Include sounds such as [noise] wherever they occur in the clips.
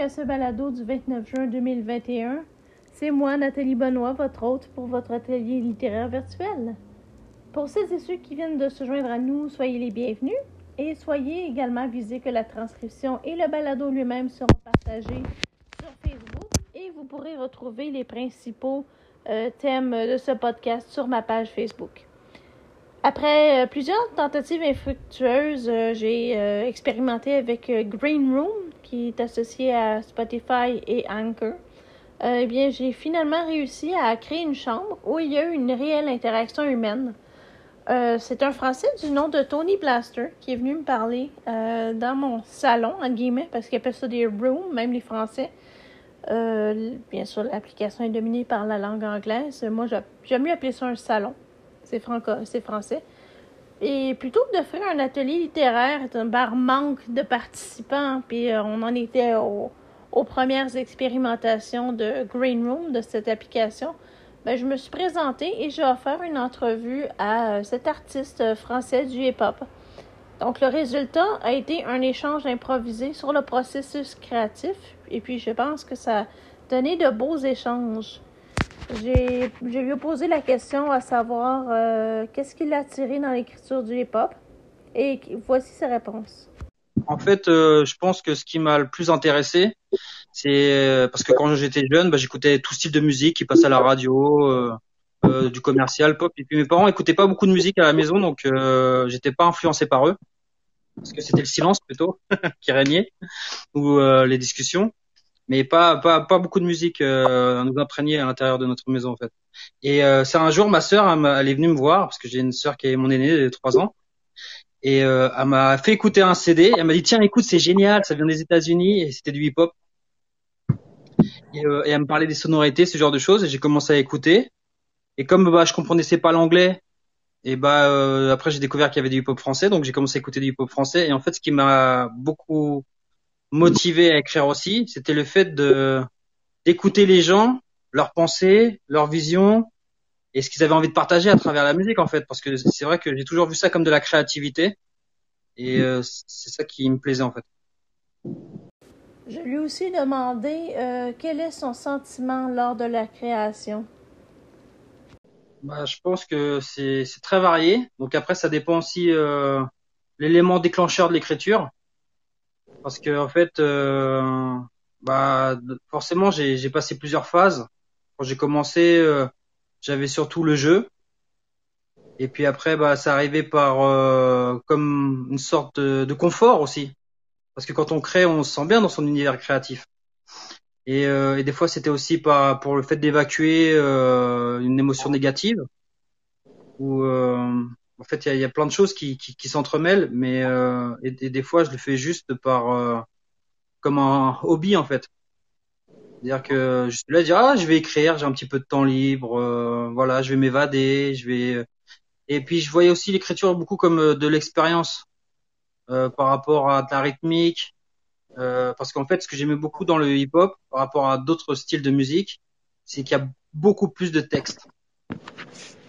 à ce balado du 29 juin 2021. C'est moi, Nathalie Benoît, votre hôte pour votre atelier littéraire virtuel. Pour celles et ceux qui viennent de se joindre à nous, soyez les bienvenus et soyez également avisés que la transcription et le balado lui-même seront partagés sur Facebook et vous pourrez retrouver les principaux euh, thèmes de ce podcast sur ma page Facebook. Après euh, plusieurs tentatives infructueuses, euh, j'ai expérimenté avec Green Room, qui est associé à Spotify et Anchor. eh bien, j'ai finalement réussi à créer une chambre où il y a eu une réelle interaction humaine. c'est un Français du nom de Tony Blaster qui est venu me parler dans mon salon, en guillemets, parce qu'il appelle ça des rooms, même les Français. Euh, bien sûr, l'application est dominée par la langue anglaise. Moi, j'aime mieux appeler ça un salon. C'est c'est français. Et plutôt que de faire un atelier littéraire, un bar manque de participants, puis euh, on en était aux premières expérimentations de Green Room, de cette application, ben, je me suis présentée et j'ai offert une entrevue à euh, cet artiste français du hip-hop. Donc, le résultat a été un échange improvisé sur le processus créatif, et puis je pense que ça a donné de beaux échanges. J'ai lui ai posé la question à savoir euh, qu'est-ce qui l'a attiré dans l'écriture du hip-hop, et voici sa réponse. En fait, euh, je pense que ce qui m'a le plus intéressé, c'est euh, parce que quand j'étais jeune, bah, j'écoutais tout style de musique qui passait à la radio, euh, du commercial pop. Et puis mes parents écoutaient pas beaucoup de musique à la maison, donc euh, j'étais pas influencé par eux, parce que c'était le silence plutôt [laughs] qui régnait ou euh, les discussions, mais pas pas pas beaucoup de musique euh, nous imprégnait à l'intérieur de notre maison en fait. Et c'est un jour ma sœur elle, est venue me voir parce que j'ai une sœur qui est mon aînée de trois ans. Et elle m'a fait écouter un CD. Elle m'a dit tiens écoute c'est génial, ça vient des États-Unis et c'était du hip-hop. Et, et, elle me parlait des sonorités, ce genre de choses. Et j'ai commencé à écouter. Et comme bah, je comprenais pas l'anglais, et bah euh, après j'ai découvert qu'il y avait du hip-hop français, donc j'ai commencé à écouter du hip-hop français. Et en fait, ce qui m'a beaucoup motivé à écrire aussi, c'était le fait de d'écouter les gens, leurs pensées, leurs visions et ce qu'ils avaient envie de partager à travers la musique en fait, parce que c'est vrai que j'ai toujours vu ça comme de la créativité et euh, c'est ça qui me plaisait en fait. Je lui ai aussi demandé euh, quel est son sentiment lors de la création? Bah, je pense que c'est très varié. Donc après, ça dépend aussi euh, l'élément déclencheur de l'écriture, parce que en fait, euh, bah forcément, j'ai passé plusieurs phases. Quand j'ai commencé, euh, j'avais surtout le jeu, et puis après, bah ça arrivait par euh, comme une sorte de, confort aussi, parce que quand on crée, on se sent bien dans son univers créatif. Et, euh, et des fois, c'était aussi pas pour le fait d'évacuer euh, une émotion négative. Ou euh, en fait, il y a, plein de choses qui, qui, qui s'entremêlent, mais euh, et, des fois, je le fais juste par euh, comme un hobby en fait. C'est-à-dire que je suis là, ah, je vais écrire, j'ai un petit peu de temps libre, voilà, je vais m'évader, je vais. Et puis, je voyais aussi l'écriture beaucoup comme de l'expérience par rapport à la rythmique, euh, parce qu'en fait, ce que j'aimais beaucoup dans le hip-hop par rapport à d'autres styles de musique, c'est qu'il y a beaucoup plus de textes.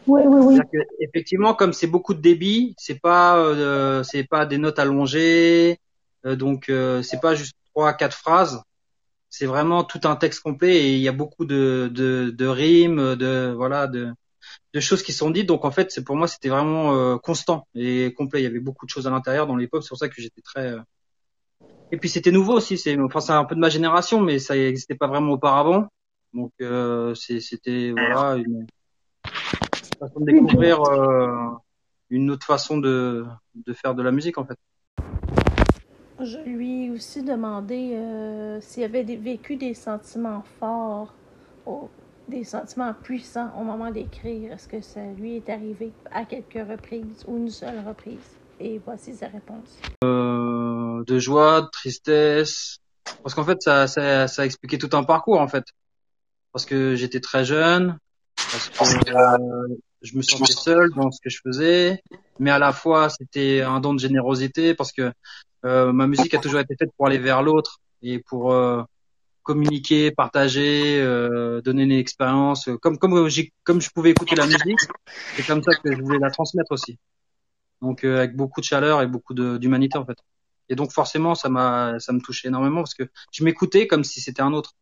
Oui, oui, oui. Effectivement, comme c'est beaucoup de débit, c'est pas euh, c'est pas des notes allongées, euh, donc euh, c'est pas juste trois quatre phrases. C'est vraiment tout un texte complet et il y a beaucoup de de, de rimes, de voilà de de choses qui sont dites. Donc en fait, c'est pour moi c'était vraiment euh, constant et complet. Il y avait beaucoup de choses à l'intérieur dans le hip-hop. C'est pour ça que j'étais très et puis c'était nouveau aussi, c'est enfin c'est un peu de ma génération, mais ça n'existait pas vraiment auparavant. Donc euh, c'était voilà façon de découvrir euh, une autre façon de, de faire de la musique en fait. Je lui ai aussi demandé euh, s'il avait vécu des sentiments forts, des sentiments puissants au moment d'écrire. Est-ce que ça lui est arrivé à quelques reprises ou une seule reprise? Et voici sa réponse. Euh, de joie, de tristesse. Parce qu'en fait, ça, ça, ça expliquait tout un parcours, en fait. Parce que j'étais très jeune, parce que euh, je me sentais seul dans ce que je faisais, mais à la fois, c'était un don de générosité, parce que euh, ma musique a toujours été faite pour aller vers l'autre et pour euh, communiquer, partager, euh, donner une expérience. Comme comme comme je pouvais écouter la musique, c'est comme ça que je voulais la transmettre aussi. Donc euh, avec beaucoup de chaleur et beaucoup d'humanité en fait. Et donc forcément, ça m'a, ça me touchait énormément parce que je m'écoutais comme si c'était un autre.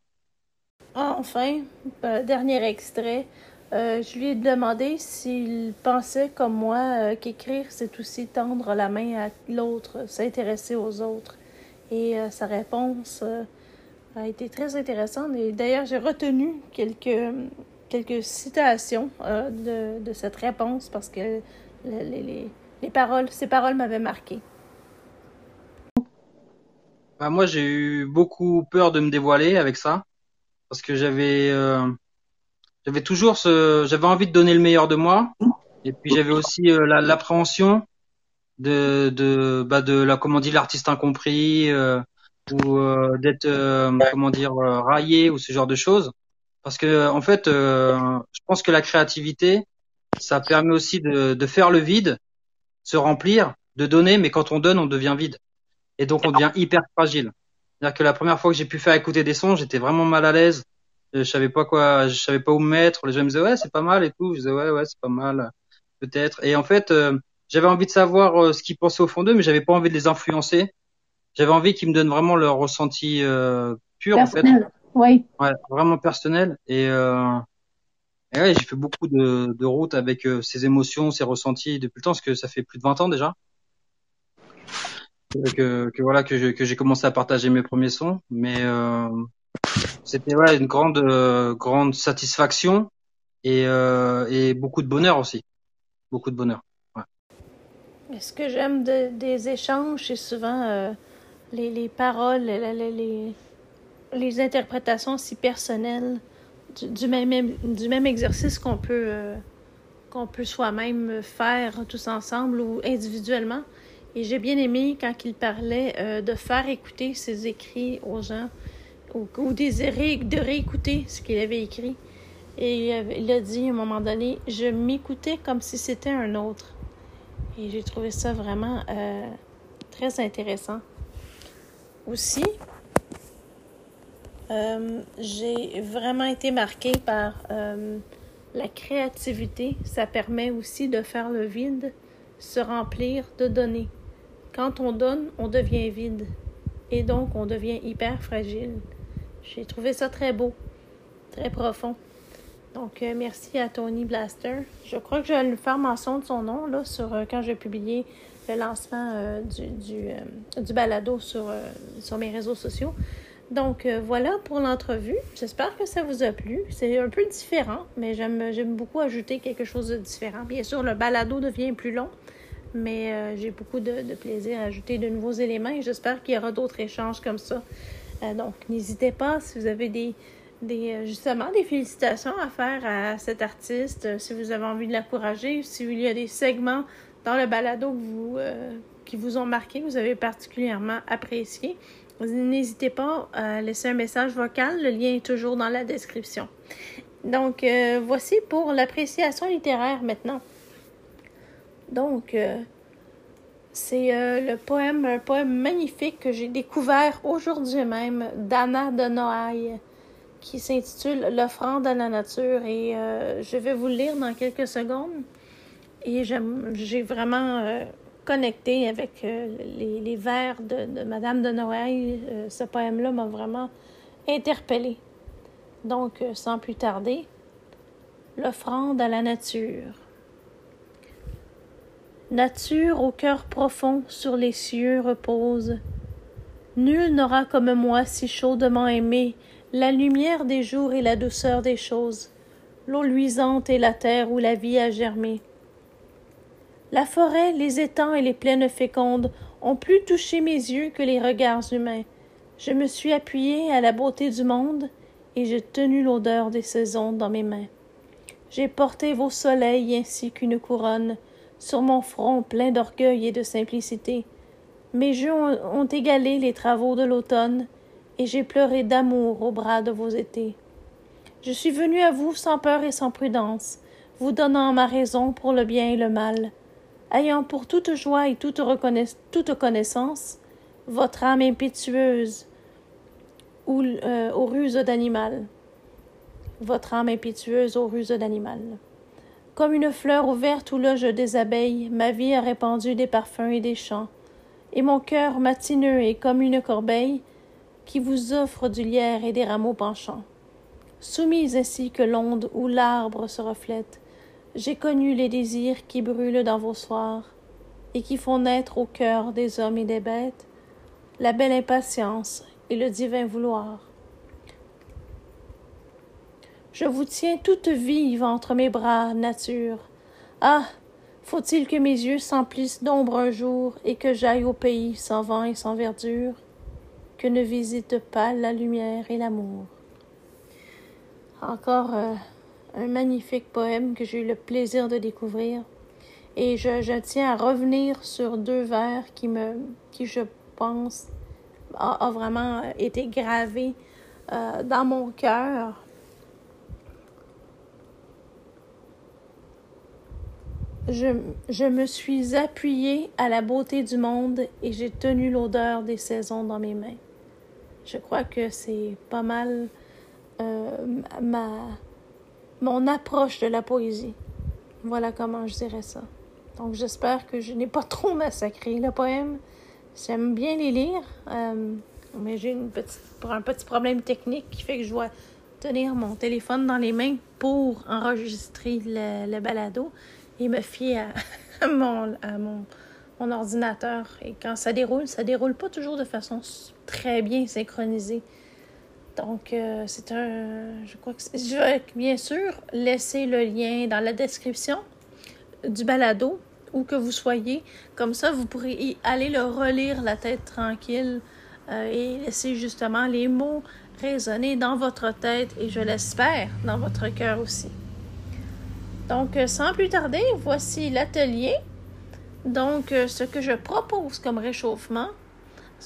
Enfin, euh, dernier extrait. Euh, je lui ai demandé s'il pensait comme moi euh, qu'écrire, c'est aussi tendre la main à l'autre, s'intéresser aux autres. Et sa réponse a été très intéressante. Et d'ailleurs, j'ai retenu quelques, quelques citations de, de, cette réponse parce que les, les, les paroles, ces paroles m'avaient marqué. Bah, moi, j'ai eu beaucoup peur de me dévoiler avec ça parce que j'avais euh, j'avais toujours ce j'avais envie de donner le meilleur de moi. Et puis j'avais aussi euh, l'appréhension de de bah de la comment dire l'artiste incompris euh, ou euh, d'être comment dire raillé ou ce genre de choses. Parce que en fait je pense que la créativité ça permet aussi de de faire le vide se remplir de donner mais quand on donne on devient vide. Et donc on devient hyper fragile. C'est-à-dire que la première fois que j'ai pu faire écouter des sons, j'étais vraiment mal à l'aise. Je savais pas quoi, je savais pas où me mettre. Les gens me disaient ouais c'est pas mal et tout. Je disais ouais ouais c'est pas mal peut-être. Et en fait euh, j'avais envie de savoir euh, ce qu'ils pensaient au fond d'eux, mais j'avais pas envie de les influencer. J'avais envie qu'ils me donnent vraiment leur ressenti euh, pur en fait. Oui. Ouais, vraiment personnel. Et, euh, et ouais, j'ai fait beaucoup de, de routes avec ces émotions, ces ressentis depuis le temps, parce que ça fait plus de 20 ans déjà que, que voilà que, que j'ai commencé à partager mes premiers sons, mais euh, c'était ouais, une grande euh, grande satisfaction et, euh, et beaucoup de bonheur aussi, beaucoup de bonheur. Ce que j'aime de, des échanges, c'est souvent euh, les, les paroles, les, les, les interprétations si personnelles du, même du même exercice qu'on peut qu'on peut soi-même faire tous ensemble ou individuellement. Et j'ai bien aimé quand il parlait de faire écouter ses écrits aux gens ou, ou de réécouter ce qu'il avait écrit. Et il a dit à un moment donné, je m'écoutais comme si c'était un autre. Et j'ai trouvé ça vraiment euh, très intéressant. Aussi, euh, j'ai vraiment été marquée par euh, la créativité. Ça permet aussi de faire le vide, se remplir, de donner. Quand on donne, on devient vide. Et donc, on devient hyper fragile. J'ai trouvé ça très beau, très profond. Donc, euh, merci à Tony Blaster. Je crois que je vais lui faire mention de son nom là, sur, euh, quand j'ai publié le lancement euh, du, du, du, balado sur, sur mes réseaux sociaux. Donc, voilà pour l'entrevue. J'espère que ça vous a plu. C'est un peu différent, mais j'aime beaucoup ajouter quelque chose de différent. Bien sûr, le balado devient plus long mais j'ai beaucoup de, de, plaisir à ajouter de nouveaux éléments et j'espère qu'il y aura d'autres échanges comme ça. Euh, donc, n'hésitez pas si vous avez des, des, euh, justement des félicitations à faire à cet artiste, euh, si vous avez envie de l'encourager, s'il y a des segments dans le balado que vous, qui vous ont marqué, que vous avez particulièrement apprécié. N'hésitez pas à laisser un message vocal, le lien est toujours dans la description. Donc, voici pour l'appréciation littéraire maintenant. Donc, c'est euh, le poème, un poème magnifique que j'ai découvert aujourd'hui même d'Anna de Noailles qui s'intitule L'offrande à la nature et euh, je vais vous le lire dans quelques secondes. Et j'ai vraiment euh, connecté avec les, les, vers de, de, Madame de Noailles. ce poème-là m'a vraiment interpellée. Donc, sans plus tarder, L'offrande à la nature. Nature au cœur profond sur les cieux repose. Nul n'aura comme moi si chaudement aimé la lumière des jours et la douceur des choses, l'eau luisante et la terre où la vie a germé. La forêt, les étangs et les plaines fécondes ont plus touché mes yeux que les regards humains. Je me suis appuyé à la beauté du monde et j'ai tenu l'odeur des saisons dans mes mains. J'ai porté vos soleils ainsi qu'une couronne sur mon front plein d'orgueil et de simplicité. Mes jeux ont, égalé les travaux de l'automne, et j'ai pleuré d'amour au bras de vos étés. Je suis venu à vous sans peur et sans prudence, vous donnant ma raison pour le bien et le mal, ayant pour toute joie et toute, connaissance votre âme impétueuse euh, d'animal. Votre âme impétueuse aux ruses d'animal. Comme une fleur ouverte où loge des abeilles, ma vie a répandu des parfums et des chants. et mon cœur matineux est comme une corbeille qui vous offre du lierre et des rameaux penchants. Soumise ainsi que l'onde où l'arbre se reflète, j'ai connu les désirs qui brûlent dans vos soirs et qui font naître au cœur des hommes et des bêtes la belle impatience et le divin vouloir. Je vous tiens toute vive entre mes bras, nature. Ah. Faut-il que mes yeux s'emplissent d'ombre un jour et que j'aille au pays sans vent et sans verdure, que ne visite pas la lumière et l'amour? Encore euh, un magnifique poème que j'ai eu le plaisir de découvrir. Et je, tiens à revenir sur deux vers qui me, qui je pense, a, vraiment été gravés euh, dans mon cœur Je, je, me suis appuyée à la beauté du monde et j'ai tenu l'odeur des saisons dans mes mains. Je crois que c'est pas mal euh, ma, mon approche de la poésie. Voilà comment je dirais ça. Donc j'espère que je n'ai pas trop massacré le poème. J'aime bien les lire, euh, mais j'ai une petite, un petit problème technique qui fait que je dois tenir mon téléphone dans les mains pour enregistrer le, le balado et me fier [laughs] à, mon, à mon, mon, ordinateur. Et quand ça déroule, ça déroule pas toujours de façon très bien synchronisée. Donc, euh, c'est un. Je crois que je vais bien sûr laisser le lien dans la description du balado, où que vous soyez. Comme ça, vous pourrez y aller le relire la tête tranquille euh, et laisser justement les mots résonner dans votre tête et je l'espère dans votre cœur aussi. Donc, euh, sans plus tarder, voici l'atelier. Donc, euh, ce que je propose comme réchauffement,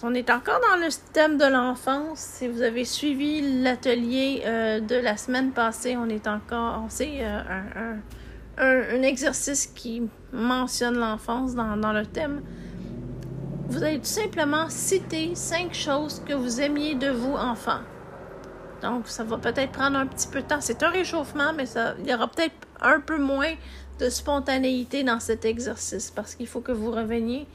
on est encore dans le thème de l'enfance. Si vous avez suivi l'atelier euh, de la semaine passée, on est encore, c'est un, exercice qui mentionne l'enfance dans, dans le thème. Vous allez tout simplement citer cinq choses que vous aimiez de vous, enfant. Donc, ça va peut-être prendre un petit peu de temps. C'est un réchauffement, mais ça, il y aura peut-être un peu moins de spontanéité dans cet exercice parce qu'il faut que vous reveniez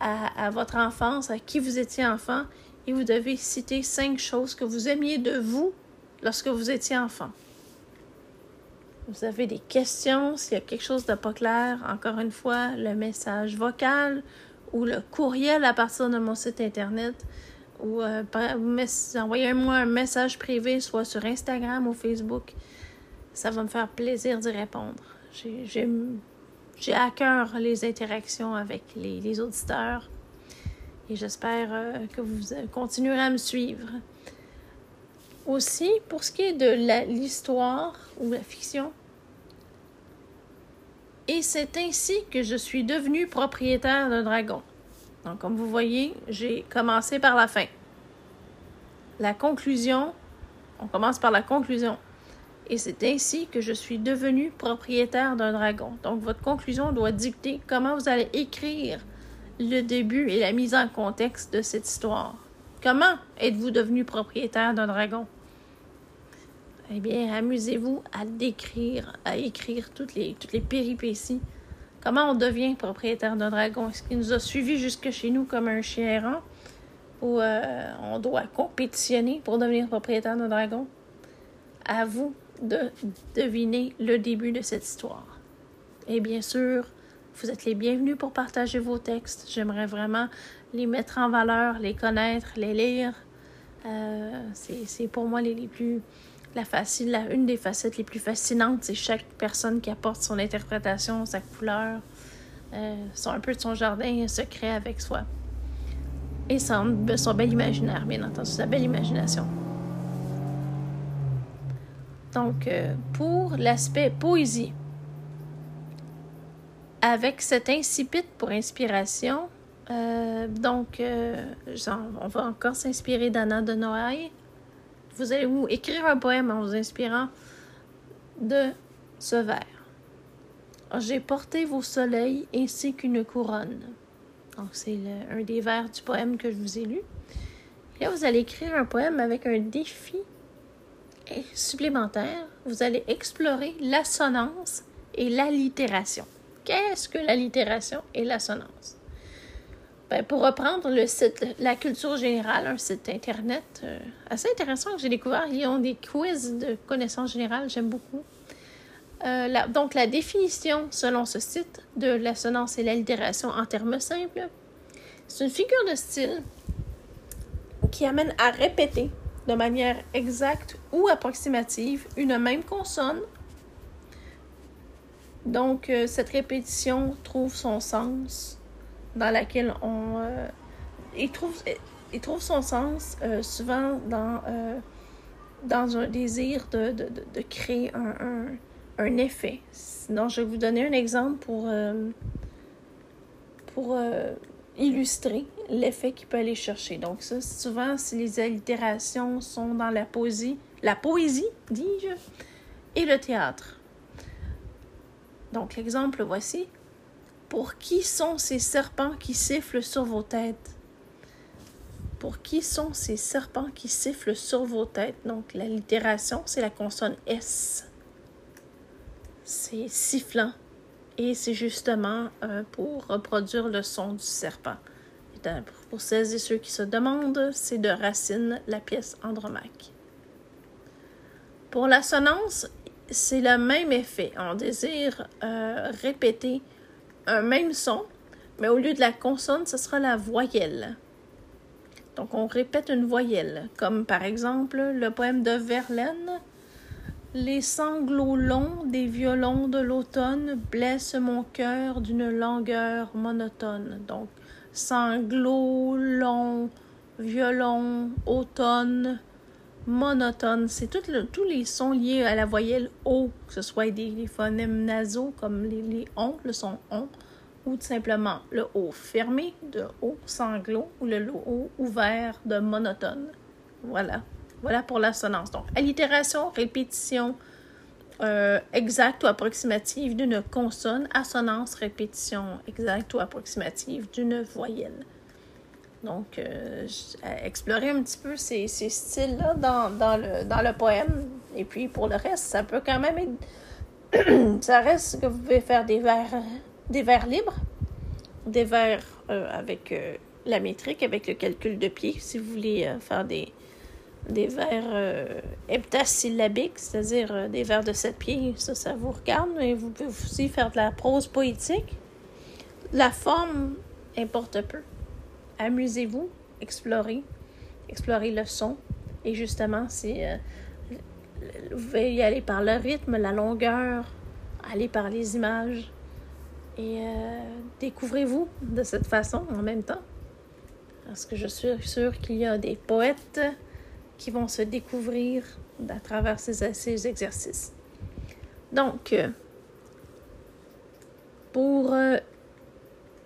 à, votre enfance, à qui vous étiez enfant, et vous devez citer cinq choses que vous aimiez de vous lorsque vous étiez enfant. Vous avez des questions, s'il y a quelque chose de pas clair, encore une fois, le message vocal ou le courriel à partir de mon site internet ou euh, envoyez-moi un message privé, soit sur Instagram ou Facebook. Ça va me faire plaisir d'y répondre. J'ai à cœur les interactions avec les, auditeurs et j'espère euh, que vous continuerez à me suivre. Aussi, pour ce qui est de l'histoire ou la fiction, et c'est ainsi que je suis devenue propriétaire d'un dragon. Donc, comme vous voyez, j'ai commencé par la fin. La conclusion, on commence par la conclusion. Et c'est ainsi que je suis devenu propriétaire d'un dragon. Donc, votre conclusion doit dicter comment vous allez écrire le début et la mise en contexte de cette histoire. Comment êtes-vous devenu propriétaire d'un dragon? Eh bien, amusez-vous à décrire, à écrire toutes les, toutes les péripéties Comment on devient propriétaire d'un dragon? Est-ce qu'il nous a suivis jusque chez nous comme un chien errant? Ou euh, on doit compétitionner pour devenir propriétaire d'un dragon? À vous de deviner le début de cette histoire. Et bien sûr, vous êtes les bienvenus pour partager vos textes. J'aimerais vraiment les mettre en valeur, les connaître, les lire. Euh, c'est pour moi les, plus la facile, la, une des facettes les plus fascinantes, c'est chaque personne qui apporte son interprétation, sa couleur, euh, son, un peu de son jardin secret avec soi. Et son, son bel imaginaire, bien entendu, sa belle imagination. Donc, euh, pour l'aspect poésie, avec cet incipit pour inspiration, euh, donc, euh, on va encore s'inspirer d'Anna de Noailles vous allez vous écrire un poème en vous inspirant de ce vers. J'ai porté vos soleils ainsi qu'une couronne. Donc, c'est un des vers du poème que je vous ai lu. Là, vous allez écrire un poème avec un défi supplémentaire. Vous allez explorer l'assonance et l'allitération. Qu'est-ce que l'allitération et l'assonance? Ben, pour reprendre le site La Culture Générale, un site Internet euh, assez intéressant que j'ai découvert, ils ont des quiz de connaissances générales, j'aime beaucoup. Euh, donc, la définition, selon ce site, de l'assonance et l'allitération en termes simples, c'est une figure de style qui amène à répéter de manière exacte ou approximative une même consonne. Donc, euh, cette répétition trouve son sens dans laquelle on... Euh, il, trouve, il trouve son sens souvent dans, un désir de, créer un effet. Sinon, je vais vous donner un exemple pour, euh, euh, illustrer l'effet qu'il peut aller chercher. Donc, ça, souvent, si les allitérations sont dans la poésie, la poésie, dis-je, et le théâtre. Donc, l'exemple voici. Pour qui sont ces serpents qui sifflent sur vos têtes? Pour qui sont ces serpents qui sifflent sur vos têtes? Donc, l'allitération, c'est la consonne S c'est sifflant et c'est justement euh, pour reproduire le son du serpent. pour celles et ceux qui se demandent, c'est de Racine la pièce Andromaque. Pour l'assonance, c'est le même effet. On désire euh, répéter un même son, mais au lieu de la consonne, ce sera la voyelle. Donc on répète une voyelle, comme par exemple le poème de Verlaine, les sanglots longs des violons de l'automne blessent mon cœur d'une langueur monotone. Donc, sanglots longs, violons, automne, monotone. C'est tous les sons liés à la voyelle O, que ce soit des, phonèmes nasaux comme les, les on, le son on, ou tout simplement le O fermé de O, sanglot, ou le O ouvert de monotone. Voilà. Voilà pour l'assonance. Donc, allitération, répétition euh, exacte ou approximative d'une consonne, assonance, répétition exacte ou approximative d'une voyelle. Donc, euh, explorer un petit peu ces, styles-là dans, dans, le, dans le poème. Et puis, pour le reste, ça peut quand même être... [coughs] ça reste que vous pouvez faire des vers, des vers libres, des vers euh, avec la métrique, avec le calcul de pied, si vous voulez faire des des vers euh, heptasyllabiques, c'est-à-dire euh, des vers de sept pieds. Ça, ça vous regarde, mais vous pouvez aussi faire de la prose poétique. La forme importe peu. Amusez-vous, explorez, explorez le son. Et justement, c'est euh, vous pouvez y aller par le rythme, la longueur, aller par les images. Et découvrez-vous de cette façon en même temps. Parce que je suis sûre qu'il y a des poètes qui vont se découvrir à travers ces, exercices. Donc, euh, pour euh,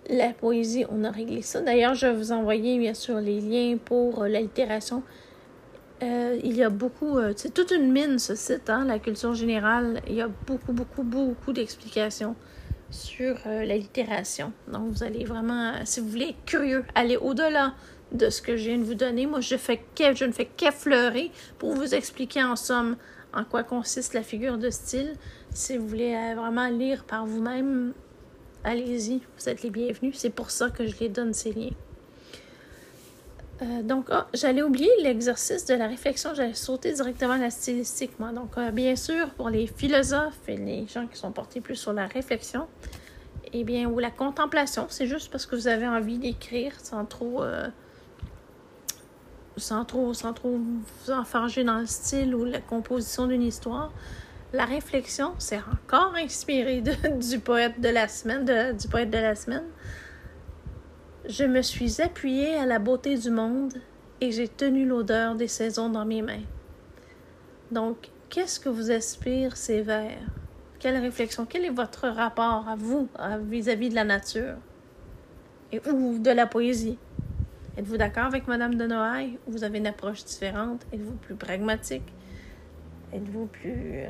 la poésie, on a réglé ça. D'ailleurs, je vais vous envoyer bien sûr les liens pour euh, l'allitération. il y a beaucoup, c'est toute une mine ce site, hein, la culture générale. Il y a beaucoup, beaucoup, beaucoup d'explications sur l'allitération. Donc, vous allez vraiment, si vous voulez être curieux, aller au-delà de ce que je viens de vous donner. Moi, je, fais je ne fais qu'effleurer pour vous expliquer en somme en quoi consiste la figure de style. Si vous voulez euh, vraiment lire par vous-même, allez-y, vous êtes les bienvenus. C'est pour ça que je les donne ces liens. Euh, donc, ah, j'allais oublier l'exercice de la réflexion, j'allais sauter directement à la stylistique, moi. Donc, euh, bien sûr, pour les philosophes et les gens qui sont portés plus sur la réflexion, eh bien, ou la contemplation, c'est juste parce que vous avez envie d'écrire sans trop sans trop, sans trop enfarger dans le style ou la composition d'une histoire, la réflexion, c'est encore inspiré [laughs] du poète de la semaine, du poète de la semaine. Je me suis appuyée à la beauté du monde et j'ai tenu l'odeur des saisons dans mes mains. Donc, qu'est-ce que vous inspire ces vers? Quelle réflexion? Quel est votre rapport à vous vis-à-vis -vis de la nature et, ou de la poésie? Êtes-vous d'accord avec Madame de Noailles? Ou vous avez une approche différente? Êtes-vous plus pragmatique? Êtes-vous plus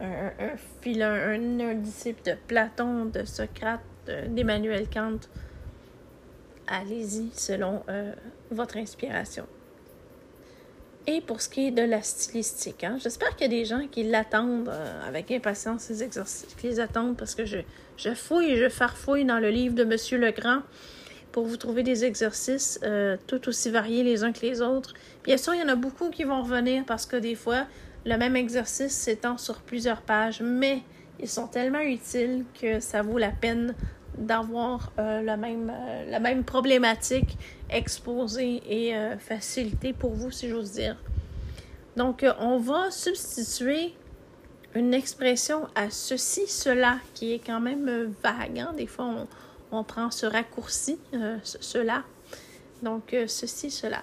euh, un, disciple de Platon, de Socrate, d'Emmanuel Kant? Allez-y selon euh, votre inspiration. Et pour ce qui est de la stylistique, hein, j'espère qu'il y a des gens qui l'attendent euh, avec impatience, ces exercices, qui les attendent parce que je, je fouille je farfouille dans le livre de Monsieur Legrand pour vous trouver des exercices euh, tout aussi variés les uns que les autres. Bien sûr, il y en a beaucoup qui vont revenir parce que des fois, le même exercice s'étend sur plusieurs pages, mais ils sont tellement utiles que ça vaut la peine d'avoir euh, la, même, euh, la même problématique exposée et facilitée pour vous, si j'ose dire. Donc, on va substituer une expression à ceci, cela, qui est quand même vague. Hein. Des fois, on, on, prend ce raccourci, cela. Donc, ceci, cela.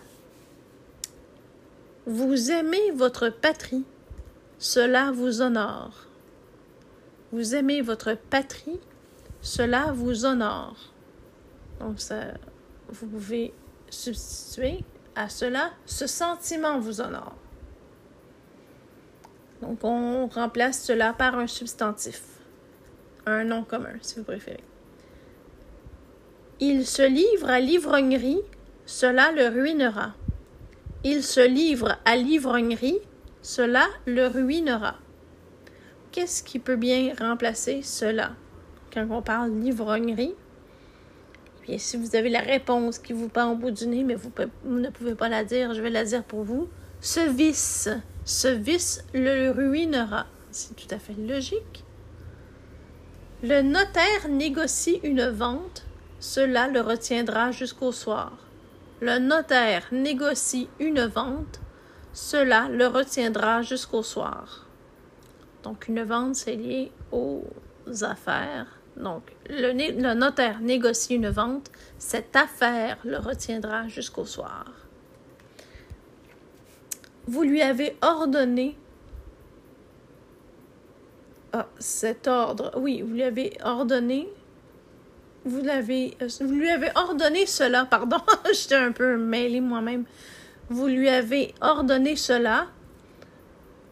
Vous aimez votre patrie, cela vous honore. Vous aimez votre patrie, cela vous honore. Donc, ça, vous pouvez substituer à cela, ce sentiment vous honore. Donc, on remplace cela par un substantif, un nom commun, si vous préférez. Il se livre à l'ivrognerie, cela le ruinera. Il se livre à l'ivrognerie, cela le ruinera. Qu'est-ce qui peut bien remplacer cela? quand on parle d'ivrognerie. Bien, si vous avez la réponse qui vous pend au bout du nez, mais vous, ne pouvez pas la dire, je vais la dire pour vous. Ce vice, ce vice le ruinera. C'est tout à fait logique. Le notaire négocie une vente, cela le retiendra jusqu'au soir. Le notaire négocie une vente, cela le retiendra jusqu'au soir. Donc une vente, c'est lié aux affaires donc, le, notaire négocie une vente. Cette affaire le retiendra jusqu'au soir. Vous lui avez ordonné. Ah, cet ordre. Oui, vous lui avez ordonné. Vous l'avez. Euh, vous lui avez ordonné cela, [laughs] pardon. J'étais un peu mêlée moi-même. Vous lui avez ordonné cela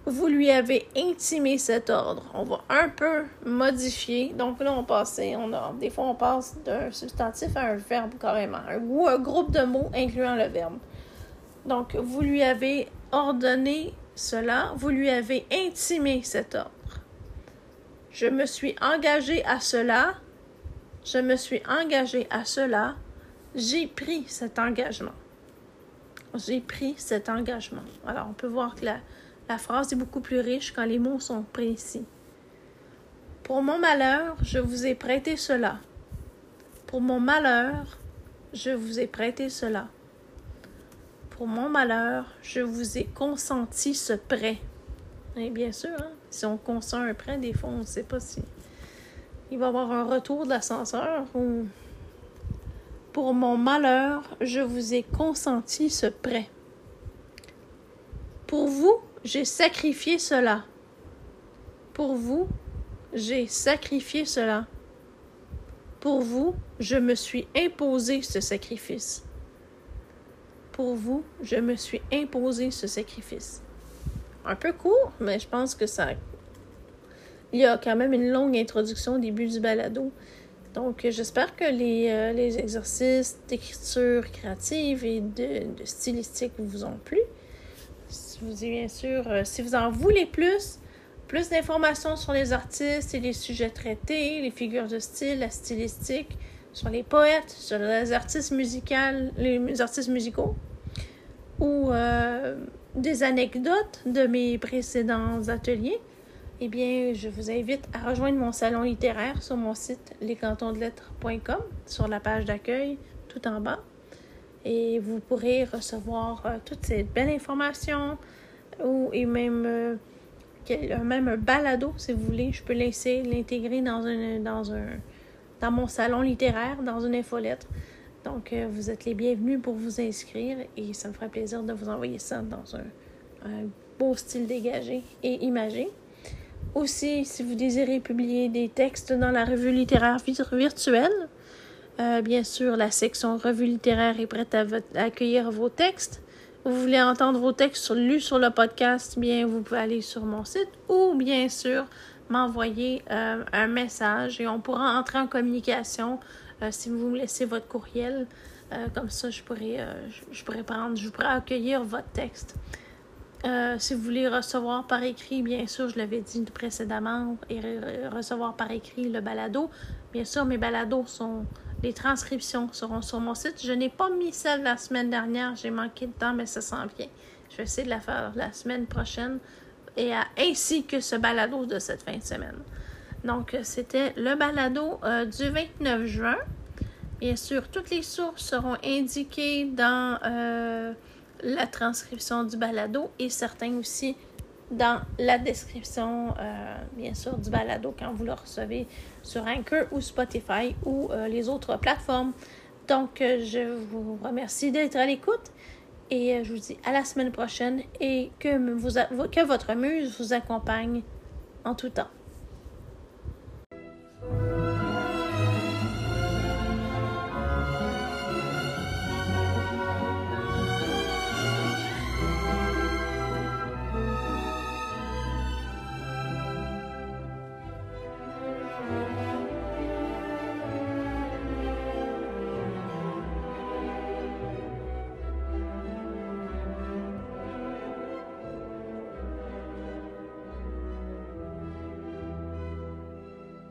vous lui avez intimé cet ordre. On va un peu modifier. Donc là, on passe, on a, des fois, on passe d'un substantif à un verbe carrément, ou un groupe de mots incluant le verbe. Donc, vous lui avez ordonné cela, vous lui avez intimé cet ordre. Je me suis engagé à cela, je me suis engagé à cela, j'ai pris cet engagement. J'ai pris cet engagement. Alors, on peut voir que la, la phrase est beaucoup plus riche quand les mots sont précis. Pour mon malheur, je vous ai prêté cela. Pour mon malheur, je vous ai prêté cela. Pour mon malheur, je vous ai consenti ce prêt. Et bien sûr, hein, si on consent un prêt, des fois, on ne sait pas si il va y avoir un retour de l'ascenseur ou. Pour mon malheur, je vous ai consenti ce prêt. Pour vous, j'ai sacrifié cela. Pour vous, j'ai sacrifié cela. Pour vous, je me suis imposé ce sacrifice. Pour vous, je me suis imposé ce sacrifice. Un peu court, mais je pense que ça. Il y a quand même une longue introduction au début du balado. Donc, j'espère que les, euh, les exercices d'écriture créative et de, stylistique vous ont plu vous bien sûr, euh, si vous en voulez plus, plus d'informations sur les artistes et les sujets traités, les figures de style, la stylistique, sur les poètes, sur les artistes musicaux, les artistes musicaux, ou euh, des anecdotes de mes précédents ateliers, eh bien, je vous invite à rejoindre mon salon littéraire sur mon site lescantonsdelettres.com, sur la page d'accueil tout en bas. Et vous pourrez recevoir euh, toutes ces belles informations ou et même euh, même un balado si vous voulez. Je peux laisser l'intégrer dans dans dans mon salon littéraire dans une infolettre. Donc euh, vous êtes les bienvenus pour vous inscrire et ça me ferait plaisir de vous envoyer ça dans un beau style dégagé et imagé aussi si vous désirez publier des textes dans la revue littéraire virtuelle euh, bien sûr, la section revue littéraire est prête à, accueillir vos textes. Vous voulez entendre vos textes lus sur le podcast, bien, vous pouvez aller sur mon site ou bien sûr m'envoyer euh, un message et on pourra entrer en communication euh, si vous me laissez votre courriel. comme ça, je pourrais, je, pourrais prendre, je pourrais accueillir votre texte. Si vous voulez recevoir par écrit, bien sûr, je l'avais dit précédemment, et recevoir par écrit le balado. Bien sûr, mes balados sont Les transcriptions seront sur mon site. Je n'ai pas mis celle la semaine dernière. J'ai manqué de temps, mais ça s'en vient. Je vais essayer de la faire la semaine prochaine et ainsi que ce balado de cette fin de semaine. Donc, c'était le balado euh, du 29 juin. Bien sûr, toutes les sources seront indiquées dans euh, la transcription du balado et certains aussi dans la description, euh, bien sûr, du balado quand vous le recevez sur Anchor ou Spotify ou euh, les autres plateformes. Donc, euh, je vous remercie d'être à l'écoute et je vous dis à la semaine prochaine et que, votre muse vous accompagne en tout temps.